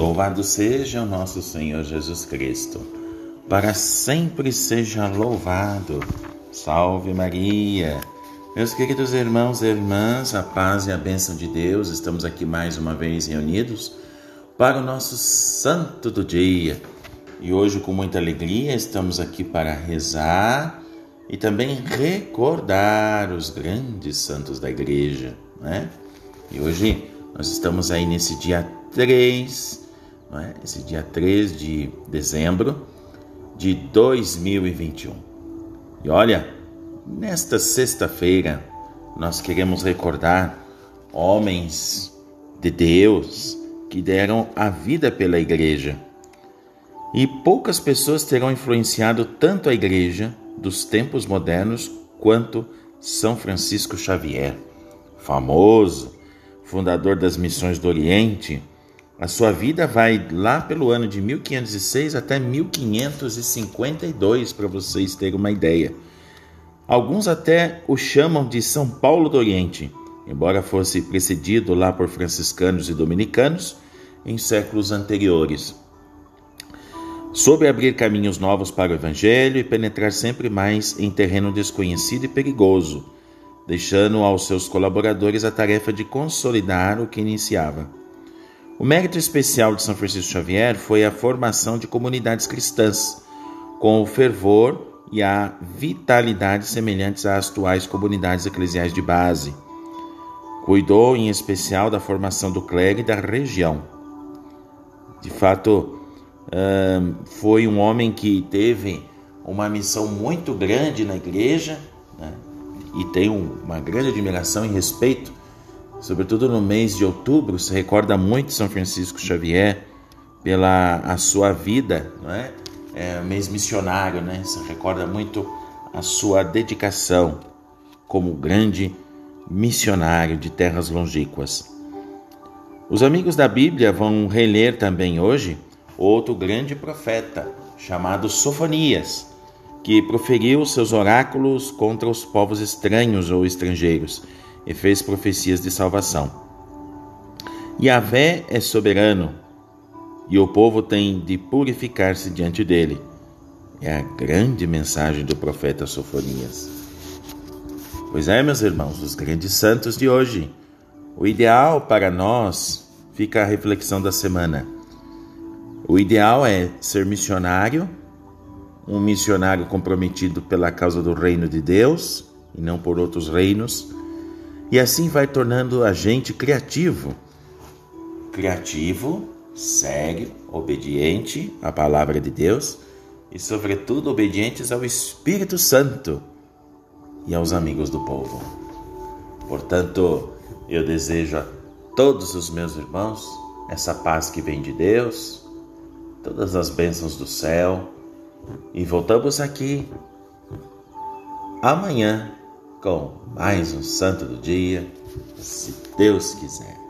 Louvado seja o nosso Senhor Jesus Cristo, para sempre seja louvado. Salve Maria! Meus queridos irmãos e irmãs, a paz e a bênção de Deus, estamos aqui mais uma vez reunidos para o nosso santo do dia. E hoje, com muita alegria, estamos aqui para rezar e também recordar os grandes santos da igreja, né? E hoje nós estamos aí nesse dia 3 é? esse dia 3 de dezembro de 2021. E olha, nesta sexta-feira nós queremos recordar homens de Deus que deram a vida pela igreja. E poucas pessoas terão influenciado tanto a igreja dos tempos modernos quanto São Francisco Xavier, famoso fundador das missões do Oriente, a sua vida vai lá pelo ano de 1506 até 1552, para vocês terem uma ideia. Alguns até o chamam de São Paulo do Oriente, embora fosse precedido lá por franciscanos e dominicanos em séculos anteriores. Soube abrir caminhos novos para o Evangelho e penetrar sempre mais em terreno desconhecido e perigoso, deixando aos seus colaboradores a tarefa de consolidar o que iniciava. O mérito especial de São Francisco Xavier foi a formação de comunidades cristãs, com o fervor e a vitalidade semelhantes às atuais comunidades eclesiais de base. Cuidou em especial da formação do clero e da região. De fato, foi um homem que teve uma missão muito grande na igreja né? e tem uma grande admiração e respeito sobretudo no mês de outubro, se recorda muito São Francisco Xavier pela a sua vida, não é? É mês missionário, né? Se recorda muito a sua dedicação como grande missionário de terras longínquas. Os amigos da Bíblia vão reler também hoje outro grande profeta chamado Sofonias, que proferiu seus oráculos contra os povos estranhos ou estrangeiros e fez profecias de salvação. Yahvé é soberano e o povo tem de purificar-se diante dele. É a grande mensagem do profeta Sofonias. Pois é, meus irmãos, os grandes santos de hoje. O ideal para nós fica a reflexão da semana. O ideal é ser missionário, um missionário comprometido pela causa do reino de Deus e não por outros reinos e assim vai tornando a gente criativo. Criativo, sério, obediente à palavra de Deus e, sobretudo, obedientes ao Espírito Santo e aos amigos do povo. Portanto, eu desejo a todos os meus irmãos essa paz que vem de Deus, todas as bênçãos do céu e voltamos aqui amanhã com mais um santo do dia, se Deus quiser.